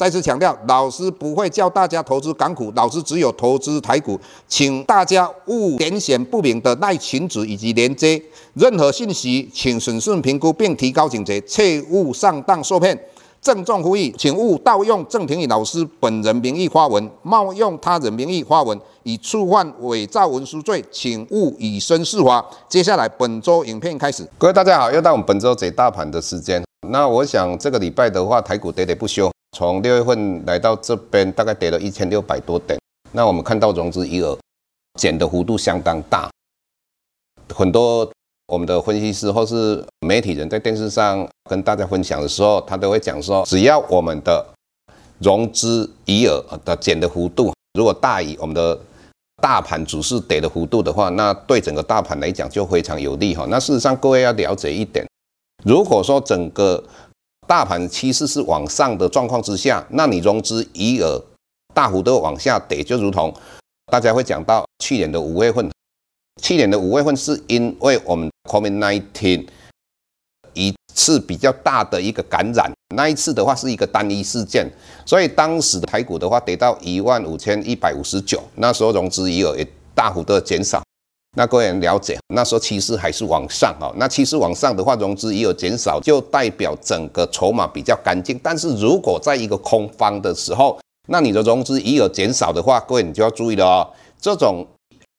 再次强调，老师不会教大家投资港股，老师只有投资台股，请大家勿点选不明的赖群组以及连接，任何信息请审慎评估并提高警觉，切勿上当受骗。郑重呼吁，请勿盗用郑庭宇老师本人名义发文，冒用他人名义发文，以触犯伪造文书罪，请勿以身试法。接下来本周影片开始，各位大家好，又到我们本周解大盘的时间。那我想这个礼拜的话，台股跌跌不休。从六月份来到这边，大概跌了一千六百多点。那我们看到融资余额减的幅度相当大，很多我们的分析师或是媒体人在电视上跟大家分享的时候，他都会讲说，只要我们的融资余额的减的幅度如果大于我们的大盘指数跌的幅度的话，那对整个大盘来讲就非常有利哈。那事实上，各位要了解一点，如果说整个大盘趋势是往上的状况之下，那你融资余额大幅度往下跌，就如同大家会讲到去年的五月份，去年的五月份是因为我们 COVID-19 一次比较大的一个感染，那一次的话是一个单一事件，所以当时的台股的话跌到一万五千一百五十九，那时候融资余额也大幅度的减少。那各位人了解，那时候趋势还是往上啊。那趋势往上的话，融资也有减少，就代表整个筹码比较干净。但是如果在一个空方的时候，那你的融资也有减少的话，各位你就要注意了哦。这种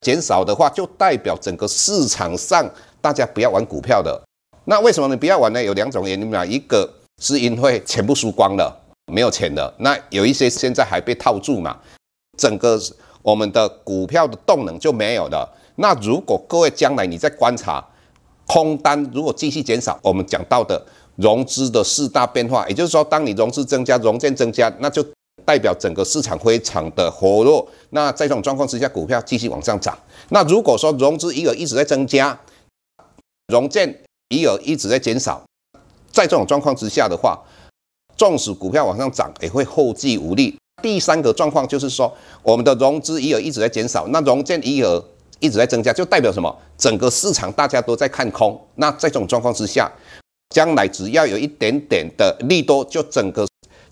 减少的话，就代表整个市场上大家不要玩股票的。那为什么你不要玩呢？有两种原因嘛。一个是因为钱不输光了，没有钱了。那有一些现在还被套住嘛，整个我们的股票的动能就没有了。那如果各位将来你在观察空单，如果继续减少，我们讲到的融资的四大变化，也就是说，当你融资增加、融券增加，那就代表整个市场非常的活络。那在这种状况之下，股票继续往上涨。那如果说融资余额一直在增加，融券余额一直在减少，在这种状况之下的话，纵使股票往上涨，也会后继无力。第三个状况就是说，我们的融资余额一直在减少，那融券余额。一直在增加，就代表什么？整个市场大家都在看空。那在这种状况之下，将来只要有一点点的利多，就整个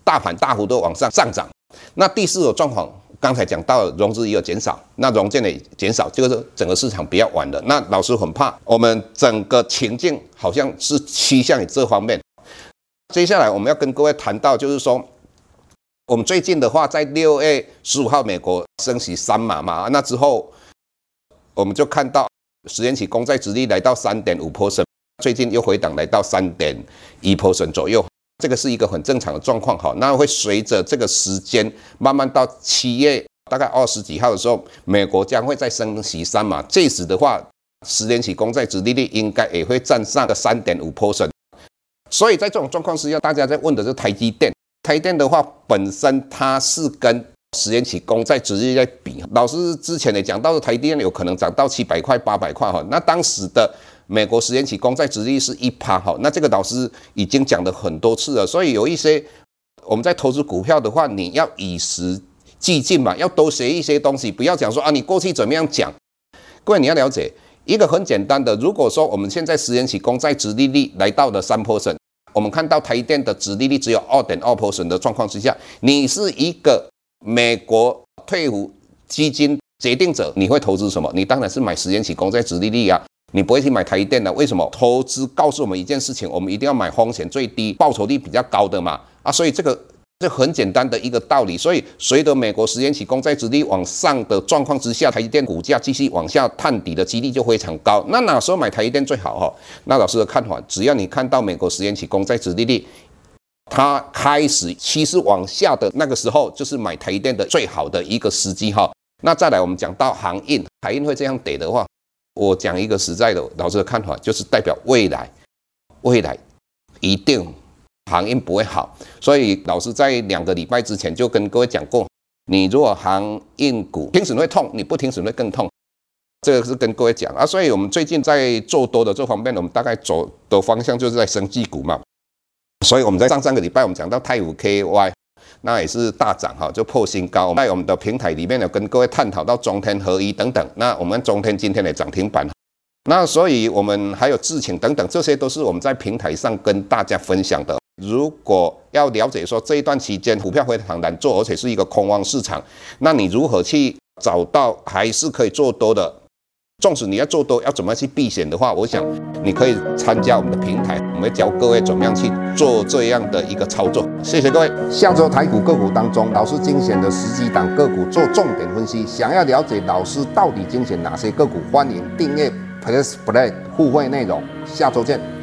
大盘大幅度往上上涨。那第四种状况，刚才讲到融资也有减少，那融券也减少，就是整个市场比较晚的。那老师很怕，我们整个情境好像是趋向于这方面。接下来我们要跟各位谈到，就是说，我们最近的话，在六月十五号，美国升息三码嘛，那之后。我们就看到十年期公债殖利率来到三点五 percent，最近又回档来到三点一 percent 左右，这个是一个很正常的状况哈。那会随着这个时间慢慢到七月大概二十几号的时候，美国将会再升息三嘛，这时的话，十年期公债殖利率应该也会站上个三点五 percent。所以在这种状况之下，大家在问的是台积电，台电的话本身它是跟十年期公债殖利率在比，老师之前也讲到，台电有可能涨到七百块、八百块哈。那当时的美国十年期公债殖利率是一趴哈。那这个老师已经讲了很多次了，所以有一些我们在投资股票的话，你要与时俱进嘛，要多学一些东西，不要讲说啊，你过去怎么样讲。各位你要了解一个很简单的，如果说我们现在十年期公债殖利率来到了三 percent，我们看到台电的殖利率只有二点二 percent 的状况之下，你是一个。美国退伍基金决定者，你会投资什么？你当然是买十年期公债殖利率啊，你不会去买台积电的。为什么？投资告诉我们一件事情，我们一定要买风险最低、报酬率比较高的嘛。啊，所以这个这很简单的一个道理。所以随着美国十年期公债殖利率往上的状况之下，台积电股价继续往下探底的几率就非常高。那哪时候买台积电最好？哈，那老师的看法，只要你看到美国十年期公债殖利率。它开始趋势往下的那个时候，就是买台电的最好的一个时机哈。那再来，我们讲到航运，海运会这样跌的话，我讲一个实在的，老师的看法就是代表未来，未来一定航运不会好。所以老师在两个礼拜之前就跟各位讲过，你如果航运股停损会痛，你不停损会更痛。这个是跟各位讲啊。所以我们最近在做多的这方面，我们大概走的方向就是在生技股嘛。所以我们在上上个礼拜我们讲到太武 KY，那也是大涨哈，就破新高。在我们的平台里面有跟各位探讨到中天合一等等，那我们中天今天的涨停板。那所以我们还有智勤等等，这些都是我们在平台上跟大家分享的。如果要了解说这一段期间股票非常难做，而且是一个空方市场，那你如何去找到还是可以做多的？纵使你要做多，要怎么去避险的话，我想你可以参加我们的平台，我们会教各位怎么样去做这样的一个操作。谢谢各位。下周台股个股当中，老师精选的十几档个股做重点分析。想要了解老师到底精选哪些个股，欢迎订阅 Plus Play 互惠内容。下周见。